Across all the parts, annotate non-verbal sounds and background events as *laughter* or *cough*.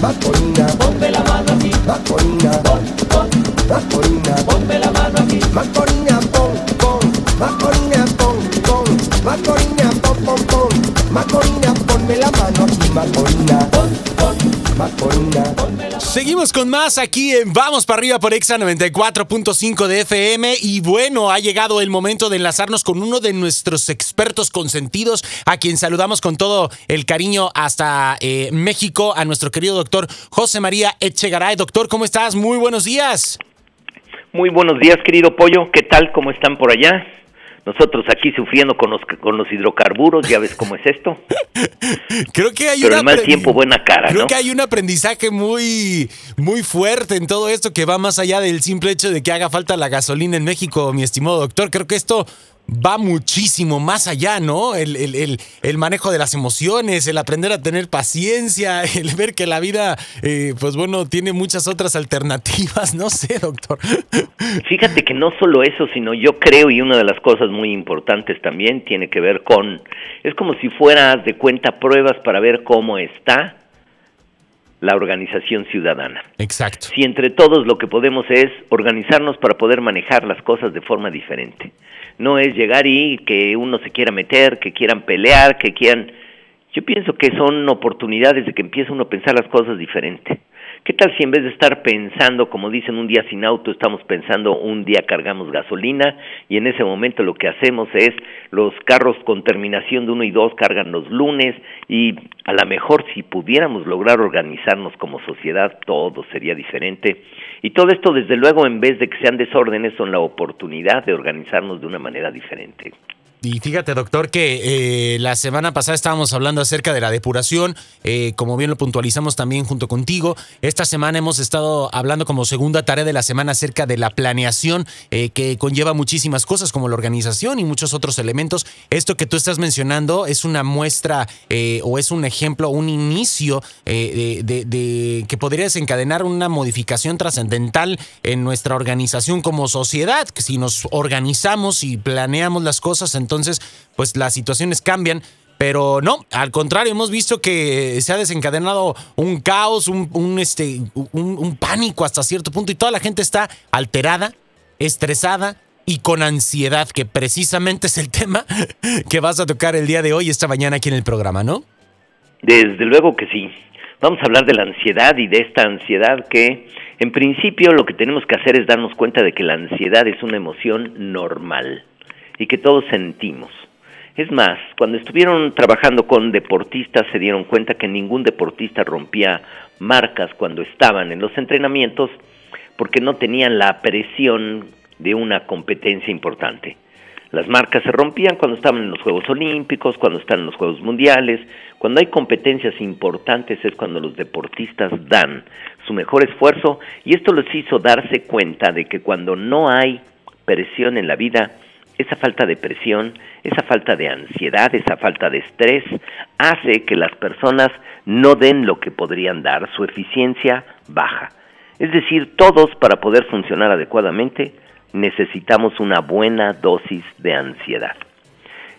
Macorina, ponme la mano aquí. Pon, pon, Macorina, ponme la mano aquí. Macorina, pon, pon, pon, pon, pon, pon, pon, la mano aquí. Pon, Seguimos con más aquí en Vamos para arriba por Exa 94.5 de FM y bueno, ha llegado el momento de enlazarnos con uno de nuestros expertos consentidos, a quien saludamos con todo el cariño hasta eh, México, a nuestro querido doctor José María Echegaray. Doctor, ¿cómo estás? Muy buenos días. Muy buenos días, querido Pollo. ¿Qué tal? ¿Cómo están por allá? Nosotros aquí sufriendo con los, con los hidrocarburos, ya ves cómo es esto. *laughs* Creo que hay Pero una mal tiempo, buena cara, Creo ¿no? que hay un aprendizaje muy, muy fuerte en todo esto que va más allá del simple hecho de que haga falta la gasolina en México, mi estimado doctor. Creo que esto va muchísimo más allá, ¿no? El, el- el- el manejo de las emociones, el aprender a tener paciencia, *laughs* el ver que la vida, eh, pues bueno, tiene muchas otras alternativas. *laughs* No sé, doctor. Fíjate que no solo eso, sino yo creo, y una de las cosas muy importantes también tiene que ver con, es como si fueras de cuenta pruebas para ver cómo está la organización ciudadana. Exacto. Si entre todos lo que podemos es organizarnos para poder manejar las cosas de forma diferente. No es llegar y que uno se quiera meter, que quieran pelear, que quieran... Yo pienso que son oportunidades de que empiece uno a pensar las cosas diferente. ¿Qué tal si en vez de estar pensando, como dicen, un día sin auto, estamos pensando un día cargamos gasolina y en ese momento lo que hacemos es los carros con terminación de uno y dos cargan los lunes y a lo mejor si pudiéramos lograr organizarnos como sociedad todo sería diferente. Y todo esto desde luego en vez de que sean desórdenes son la oportunidad de organizarnos de una manera diferente. Y fíjate, doctor, que eh, la semana pasada estábamos hablando acerca de la depuración, eh, como bien lo puntualizamos también junto contigo. Esta semana hemos estado hablando como segunda tarea de la semana acerca de la planeación, eh, que conlleva muchísimas cosas como la organización y muchos otros elementos. Esto que tú estás mencionando es una muestra o es un ejemplo, un inicio de, de- de- que podría desencadenar una modificación trascendental en nuestra organización como sociedad. Si nos organizamos y planeamos las cosas, entonces pues las situaciones cambian. Pero no, al contrario, hemos visto que se ha desencadenado un caos, un, un, este, un, un pánico hasta cierto punto y toda la gente está alterada, estresada y con ansiedad, que precisamente es el *laughs* tema que vas a tocar el día de hoy, esta mañana aquí en el programa, ¿no? Desde luego que sí. Vamos a hablar de la ansiedad y de esta ansiedad que, en principio, lo que tenemos que hacer es darnos cuenta de que la ansiedad es una emoción normal y que todos sentimos. Es más, cuando estuvieron trabajando con deportistas se dieron cuenta que ningún deportista rompía marcas cuando estaban en los entrenamientos porque no tenían la presión de una competencia importante. Las marcas se rompían cuando estaban en los Juegos Olímpicos, cuando están en los Juegos Mundiales, cuando hay competencias importantes es cuando los deportistas dan su mejor esfuerzo y esto les hizo darse cuenta de que cuando no hay presión en la vida, esa falta de presión, esa falta de ansiedad, esa falta de estrés, hace que las personas no den lo que podrían dar, su eficiencia baja. Es decir, todos para poder funcionar adecuadamente necesitamos una buena dosis de ansiedad.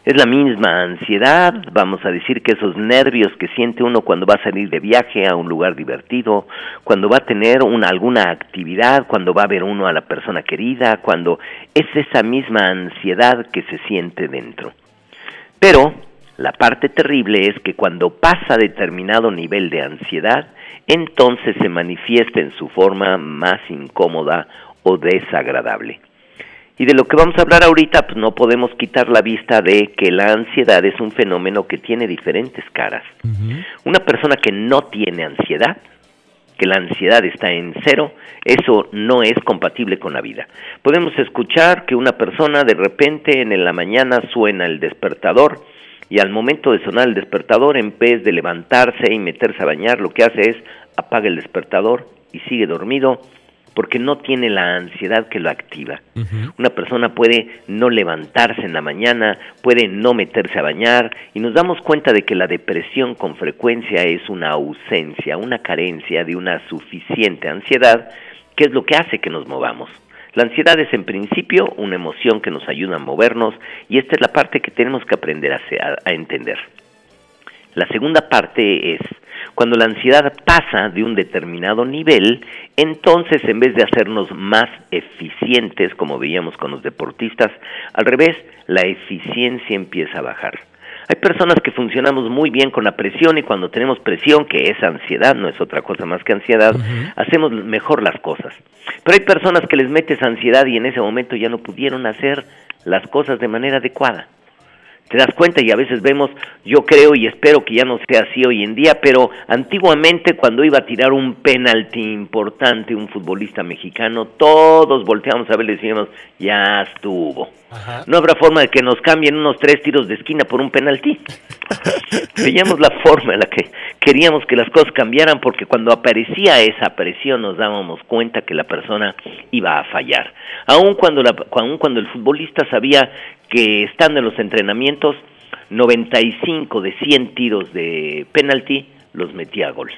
Es la misma ansiedad, vamos a decir que esos nervios que siente uno cuando va a salir de viaje a un lugar divertido, cuando va a tener una, alguna actividad, cuando va a ver uno a la persona querida, cuando es esa misma ansiedad que se siente dentro. Pero la parte terrible es que cuando pasa determinado nivel de ansiedad, entonces se manifiesta en su forma más incómoda o desagradable. Y de lo que vamos a hablar ahorita, pues no podemos quitar la vista de que la ansiedad es un fenómeno que tiene diferentes caras. Una persona que no tiene ansiedad, que la ansiedad está en cero, eso no es compatible con la vida. Podemos escuchar que una persona de repente en la mañana suena el despertador y al momento de sonar el despertador, en vez de levantarse y meterse a bañar, lo que hace es apaga el despertador y sigue dormido porque no tiene la ansiedad que lo activa. Una persona puede no levantarse en la mañana, puede no meterse a bañar y nos damos cuenta de que la depresión con frecuencia es una ausencia, una carencia de una suficiente ansiedad, que es lo que hace que nos movamos. La ansiedad es en principio una emoción que nos ayuda a movernos y esta es la parte que tenemos que aprender a, a entender. La segunda parte es cuando la ansiedad pasa de un determinado nivel, entonces en vez de hacernos más eficientes, como veíamos con los deportistas, al revés, la eficiencia empieza a bajar. Hay personas que funcionamos muy bien con la presión y cuando tenemos presión, que es ansiedad, no es otra cosa más que ansiedad, hacemos mejor las cosas. Pero hay personas que les metes ansiedad y en ese momento ya no pudieron hacer las cosas de manera adecuada te das cuenta y a veces vemos, yo creo y espero que ya no sea así hoy en día, pero antiguamente cuando iba a tirar un penalti importante un futbolista mexicano, todos volteamos a ver y decíamos, ya estuvo. No habrá forma de que nos cambien unos tres tiros de esquina por un penalti. *laughs* Veíamos la forma en la que queríamos que las cosas cambiaran porque cuando aparecía esa presión nos dábamos cuenta que la persona iba a fallar. Aun cuando, la, aun cuando el futbolista sabía que estando en los entrenamientos, 95 de 100 tiros de penalti los metía a gol.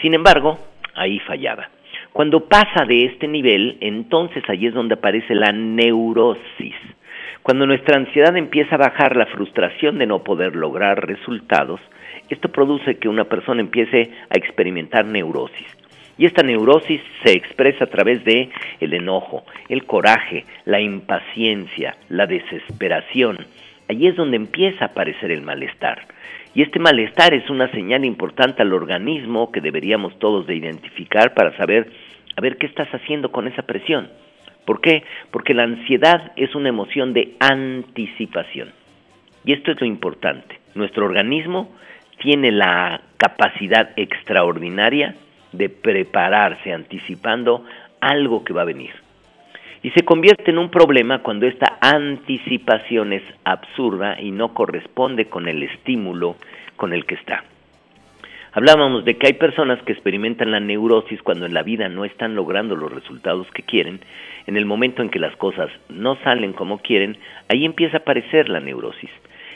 Sin embargo, ahí fallaba. Cuando pasa de este nivel, entonces ahí es donde aparece la neurosis. Cuando nuestra ansiedad empieza a bajar la frustración de no poder lograr resultados, esto produce que una persona empiece a experimentar neurosis. Y esta neurosis se expresa a través de el enojo, el coraje, la impaciencia, la desesperación. Allí es donde empieza a aparecer el malestar. Y este malestar es una señal importante al organismo que deberíamos todos de identificar para saber a ver qué estás haciendo con esa presión. ¿Por qué? Porque la ansiedad es una emoción de anticipación. Y esto es lo importante. Nuestro organismo tiene la capacidad extraordinaria de prepararse anticipando algo que va a venir. Y se convierte en un problema cuando esta anticipación es absurda y no corresponde con el estímulo con el que está. Hablábamos de que hay personas que experimentan la neurosis cuando en la vida no están logrando los resultados que quieren. En el momento en que las cosas no salen como quieren, ahí empieza a aparecer la neurosis.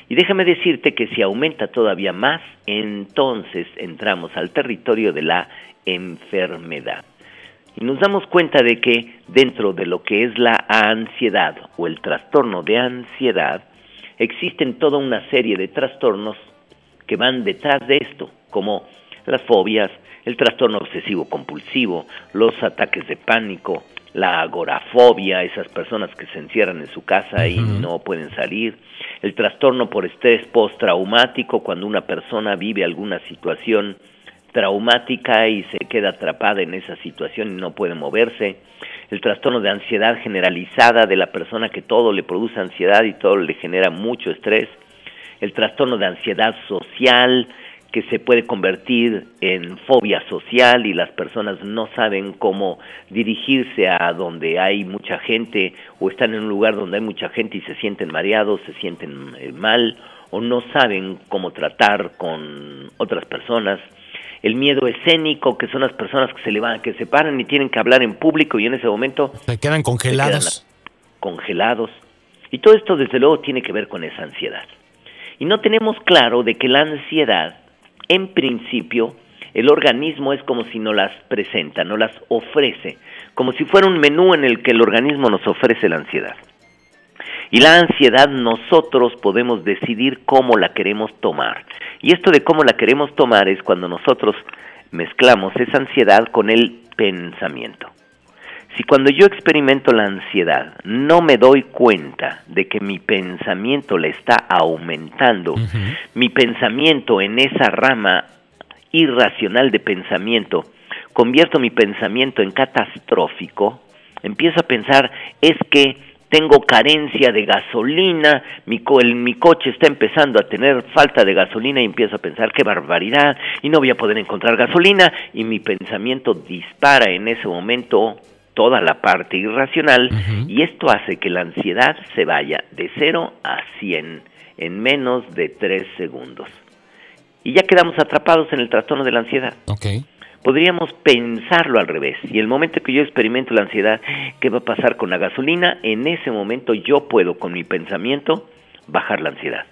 Y déjame decirte que si aumenta todavía más, entonces entramos al territorio de la enfermedad. Y nos damos cuenta de que dentro de lo que es la ansiedad o el trastorno de ansiedad, existen toda una serie de trastornos que van detrás de esto, como las fobias, el trastorno obsesivo compulsivo, los ataques de pánico, la agorafobia, esas personas que se encierran en su casa y no pueden salir, el trastorno por estrés postraumático, cuando una persona vive alguna situación traumática y se queda atrapada en esa situación y no puede moverse, el trastorno de ansiedad generalizada de la persona que todo le produce ansiedad y todo le genera mucho estrés, el trastorno de ansiedad social que se puede convertir en fobia social y las personas no saben cómo dirigirse a donde hay mucha gente o están en un lugar donde hay mucha gente y se sienten mareados, se sienten eh, mal o no saben cómo tratar con otras personas el miedo escénico, que son las personas que se levantan, que se paran y tienen que hablar en público y en ese momento se quedan congelados. congelados. Y todo esto desde luego tiene que ver con esa ansiedad. Y no tenemos claro de que la ansiedad, en principio, el organismo es como si no las presenta, no las ofrece, como si fuera un menú en el que el organismo nos ofrece la ansiedad. Y la ansiedad nosotros podemos decidir cómo la queremos tomar. Y esto de cómo la queremos tomar es cuando nosotros mezclamos esa ansiedad con el pensamiento. Si cuando yo experimento la ansiedad no me doy cuenta de que mi pensamiento le está aumentando, mi pensamiento en esa rama irracional de pensamiento, convierto mi pensamiento en catastrófico, empiezo a pensar es que tengo carencia de gasolina, mi, mi coche está empezando a tener falta de gasolina y empiezo a pensar qué barbaridad y no voy a poder encontrar gasolina y mi pensamiento dispara en ese momento toda la parte irracional y esto hace que la ansiedad se vaya de 0 a 100 en menos de 3 segundos. Y ya quedamos atrapados en el trastorno de la ansiedad. Okay podríamos pensarlo al revés. Y el momento que yo experimento la ansiedad, ¿qué va a pasar con la gasolina? En ese momento yo puedo con mi pensamiento bajar la ansiedad.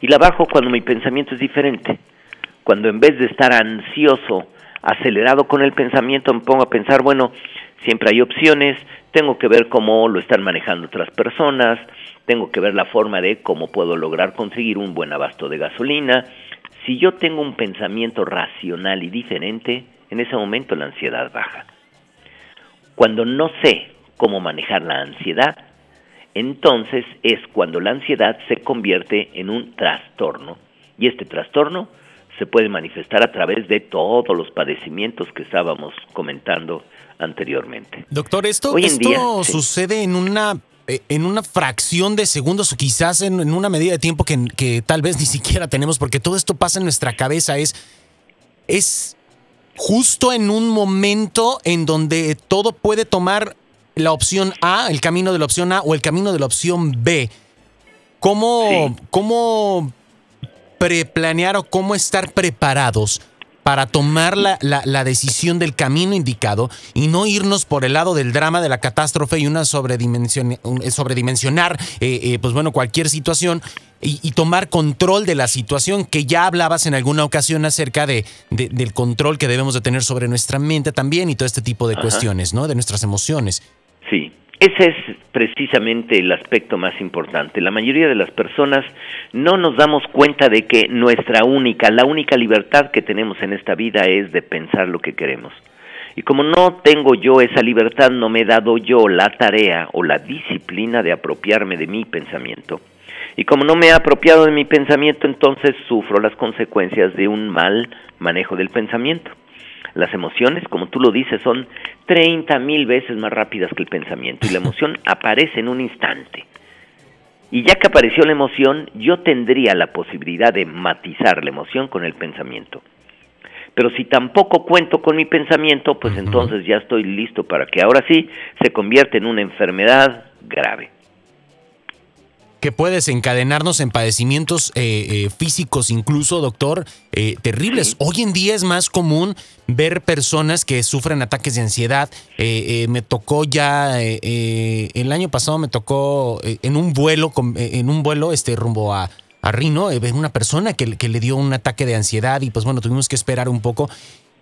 Y la bajo cuando mi pensamiento es diferente. Cuando en vez de estar ansioso, acelerado con el pensamiento, me pongo a pensar, bueno, siempre hay opciones, tengo que ver cómo lo están manejando otras personas, tengo que ver la forma de cómo puedo lograr conseguir un buen abasto de gasolina. Si yo tengo un pensamiento racional y diferente, en ese momento la ansiedad baja. Cuando no sé cómo manejar la ansiedad, entonces es cuando la ansiedad se convierte en un trastorno. Y este trastorno se puede manifestar a través de todos los padecimientos que estábamos comentando anteriormente. Doctor, esto, esto sucede en una eh, en una fracción de segundos o quizás en, una medida de tiempo que, que, tal vez ni siquiera tenemos, porque todo esto pasa en nuestra cabeza, es, es justo en un momento en donde todo puede tomar la opción A, el camino de la opción A o el camino de la opción B. ¿Cómo, cómo preplanear o cómo estar preparados para tomar la, la, decisión del camino indicado y no irnos por el lado del drama, de la catástrofe y una sobredimensionar, sobredimensionar eh, eh, pues bueno, cualquier situación y, tomar control de la situación que ya hablabas en alguna ocasión acerca de, del control que debemos de tener sobre nuestra mente también y todo este tipo de cuestiones, ¿no? De nuestras emociones. Sí, ese es precisamente el aspecto más importante. La mayoría de las personas no nos damos cuenta de que nuestra única, la única libertad que tenemos en esta vida es de pensar lo que queremos. Y como no tengo yo esa libertad, no me he dado yo la tarea o la disciplina de apropiarme de mi pensamiento. Y como no me he apropiado de mi pensamiento, entonces sufro las consecuencias de un mal manejo del pensamiento. Las emociones, como tú lo dices, son 30 mil veces más rápidas que el pensamiento y la emoción *laughs* aparece en un instante. Y ya que apareció la emoción, yo tendría la posibilidad de matizar la emoción con el pensamiento. Pero si tampoco cuento con mi pensamiento, pues entonces ya estoy listo para que ahora sí se convierta en una enfermedad grave que puede desencadenarnos en padecimientos eh, eh, físicos incluso, doctor, eh, terribles. Hoy en día es más común ver personas que sufren ataques de ansiedad. me tocó ya, el año pasado me tocó en un vuelo, en un vuelo este, rumbo a, a Rino, una persona que, que, le dio un ataque de ansiedad y pues bueno, tuvimos que esperar un poco.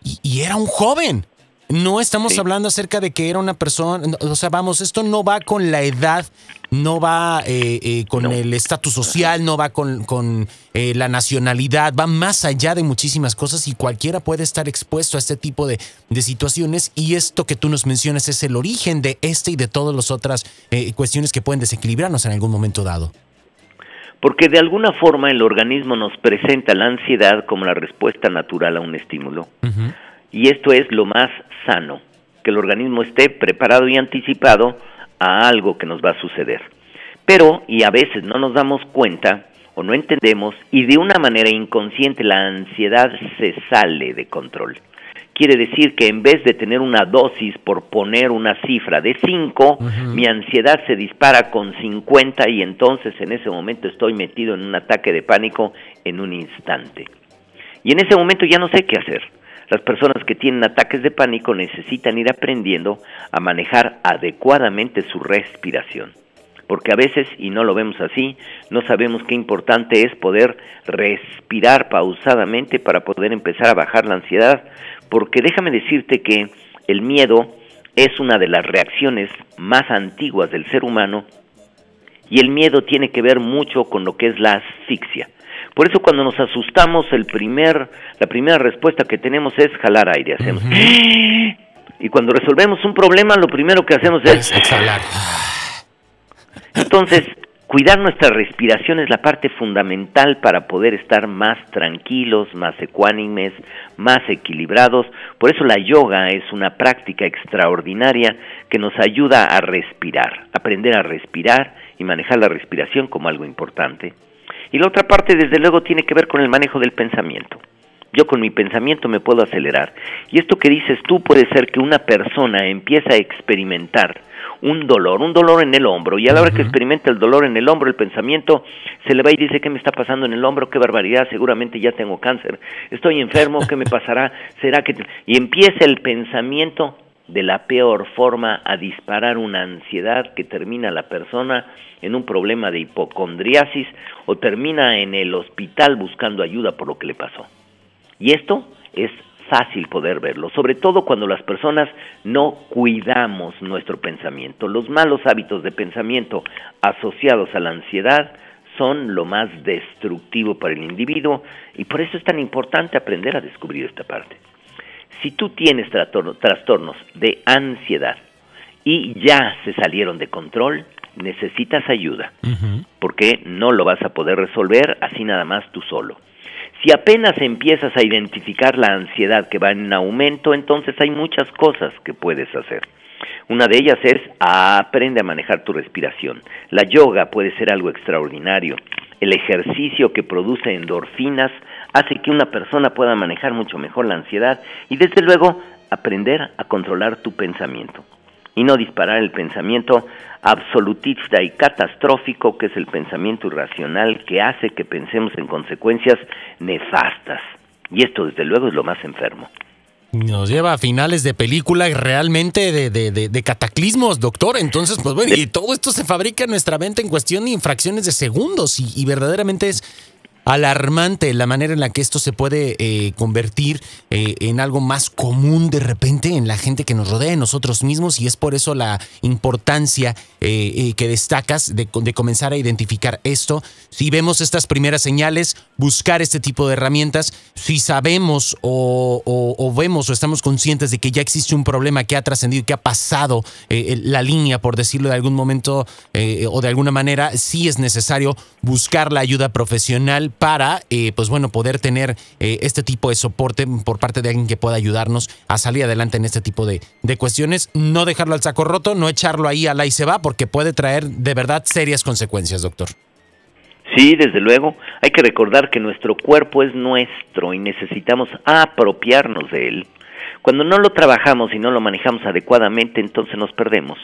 y era un joven. No estamos hablando acerca de que era una persona, o sea, vamos, esto no va con la edad, no va eh, eh, con el estatus social, no va con, con eh, la nacionalidad, va más allá de muchísimas cosas y cualquiera puede estar expuesto a este tipo de, de situaciones y esto que tú nos mencionas es el origen de este y de todas las otras cuestiones que pueden desequilibrarnos en algún momento dado. Porque de alguna forma el organismo nos presenta la ansiedad como la respuesta natural a un estímulo. Y esto es lo más sano, que el organismo esté preparado y anticipado a algo que nos va a suceder. Pero, y a veces no nos damos cuenta o no entendemos, y de una manera inconsciente la ansiedad se sale de control. Quiere decir que en vez de tener una dosis por poner una cifra de 5, mi ansiedad se dispara con 50 y entonces en ese momento estoy metido en un ataque de pánico en un instante. Y en ese momento ya no sé qué hacer las personas que tienen ataques de pánico necesitan ir aprendiendo a manejar adecuadamente su respiración. Porque a veces, y no lo vemos así, no sabemos qué importante es poder respirar pausadamente para poder empezar a bajar la ansiedad. Porque déjame decirte que el miedo es una de las reacciones más antiguas del ser humano y el miedo tiene que ver mucho con lo que es la asfixia. Por eso cuando nos asustamos, el primer, la primera respuesta que tenemos es jalar aire. Hacemos. Y cuando resolvemos un problema, lo primero que hacemos es exhalar. *sighs* Entonces, cuidar nuestra respiración es la parte fundamental para poder estar más tranquilos, más ecuánimes, más equilibrados. Por eso la yoga es una práctica extraordinaria que nos ayuda a respirar, aprender a respirar y manejar la respiración como algo importante. Y la otra parte, desde luego, tiene que ver con el manejo del pensamiento. Yo con mi pensamiento me puedo acelerar. Y esto que dices tú puede ser que una persona empieza a experimentar un dolor, un dolor en el hombro, y a la hora que experimenta el dolor en el hombro, el pensamiento se le va y dice, ¿qué me está pasando en el hombro? ¿Qué barbaridad? Seguramente ya tengo cáncer, estoy enfermo, ¿qué me pasará? ¿Será que...? Y empieza el pensamiento de la peor forma a disparar una ansiedad que termina la persona en un problema de hipocondriasis o termina en el hospital buscando ayuda por lo que le pasó. Y esto es fácil poder verlo, sobre todo cuando las personas no cuidamos nuestro pensamiento. Los malos hábitos de pensamiento asociados a la ansiedad son lo más destructivo para el individuo y por eso es tan importante aprender a descubrir esta parte. Si tú tienes trastornos de ansiedad y ya se salieron de control, necesitas ayuda, porque no lo vas a poder resolver así nada más tú solo. Si apenas empiezas a identificar la ansiedad que va en aumento, entonces hay muchas cosas que puedes hacer. Una de ellas es aprende a manejar tu respiración. La yoga puede ser algo extraordinario. El ejercicio que produce endorfinas hace que una persona pueda manejar mucho mejor la ansiedad y desde luego aprender a controlar tu pensamiento y no disparar el pensamiento absolutista y catastrófico que es el pensamiento irracional que hace que pensemos en consecuencias nefastas. Y esto desde luego es lo más enfermo. Nos lleva a finales de película realmente de, de, cataclismos, doctor. Entonces, pues bueno, y todo esto se fabrica en nuestra mente en cuestión de infracciones de segundos y, y verdaderamente es alarmante la manera en la que esto se puede eh, convertir eh, en algo más común de repente en la gente que nos rodea, en nosotros mismos, y es por eso la importancia eh, que destacas de, comenzar a identificar esto. Si vemos estas primeras señales, buscar este tipo de herramientas, si sabemos o, vemos o estamos conscientes de que ya existe un problema que ha trascendido, que ha pasado la línea, por decirlo de algún momento o de alguna manera, sí es necesario buscar la ayuda profesional para, eh, pues bueno, poder tener eh, este tipo de soporte por parte de alguien que pueda ayudarnos a salir adelante en este tipo de, de cuestiones. No dejarlo al saco roto, no echarlo ahí a la y se va, porque puede traer de verdad serias consecuencias, doctor. Sí, desde luego. Hay que recordar que nuestro cuerpo es nuestro y necesitamos apropiarnos de él. Cuando no lo trabajamos y no lo manejamos adecuadamente, entonces nos perdemos.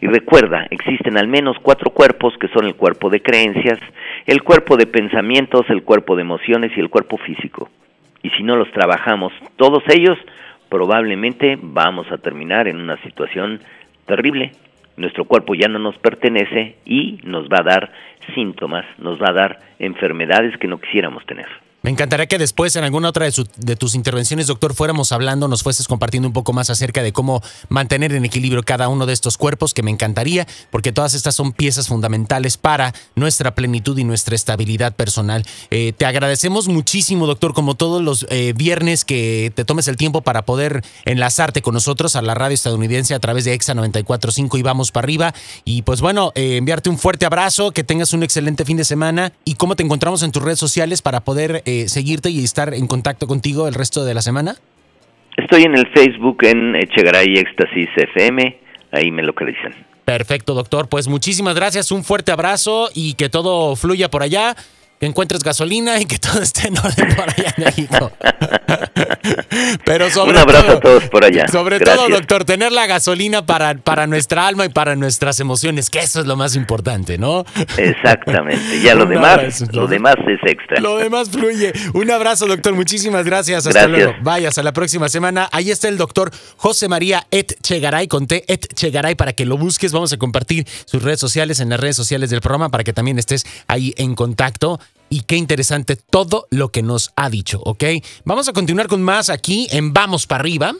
Y recuerda, existen al menos cuatro cuerpos que son el cuerpo de creencias, el cuerpo de pensamientos, el cuerpo de emociones y el cuerpo físico. Y si no los trabajamos todos ellos, probablemente vamos a terminar en una situación terrible. Nuestro cuerpo ya no nos pertenece y nos va a dar síntomas, nos va a dar enfermedades que no quisiéramos tener. Me encantaría que después en alguna otra de, tus intervenciones, doctor, fuéramos hablando, nos fueses compartiendo un poco más acerca de cómo mantener en equilibrio cada uno de estos cuerpos, que me encantaría, porque todas estas son piezas fundamentales para nuestra plenitud y nuestra estabilidad personal. Eh, te agradecemos muchísimo, doctor, como todos los eh, viernes que te tomes el tiempo para poder enlazarte con nosotros a la radio estadounidense a través de EXA 94.5 y vamos para arriba. Y pues bueno, eh, enviarte un fuerte abrazo, que tengas un excelente fin de semana y cómo te encontramos en tus redes sociales para poder eh, seguirte y estar en contacto contigo el resto de la semana? Estoy en el Facebook en Echegaray Éxtasis FM, ahí me localizan. Perfecto, doctor. Pues muchísimas gracias, un fuerte abrazo y que todo fluya por allá que encuentres gasolina y que *laughs* todo esté en orden por allá en México. *laughs* *laughs* Pero sobre Un abrazo a todos por allá. Sobre todo, doctor, tener la gasolina para, para nuestra alma y para nuestras emociones, que eso es lo más importante, ¿no? Exactamente. Ya lo *laughs* demás, lo, demás es extra. Lo demás fluye. Un abrazo, doctor. Muchísimas gracias. Hasta luego. Vayas a la próxima semana. Ahí está el doctor José María Et Chegaray, con T Et Chegaray, para que lo busques. Vamos a compartir sus redes sociales en las redes sociales del programa para que también estés ahí en contacto y qué interesante todo lo que nos ha dicho, ¿ok? Vamos a continuar con más aquí en Vamos para arriba.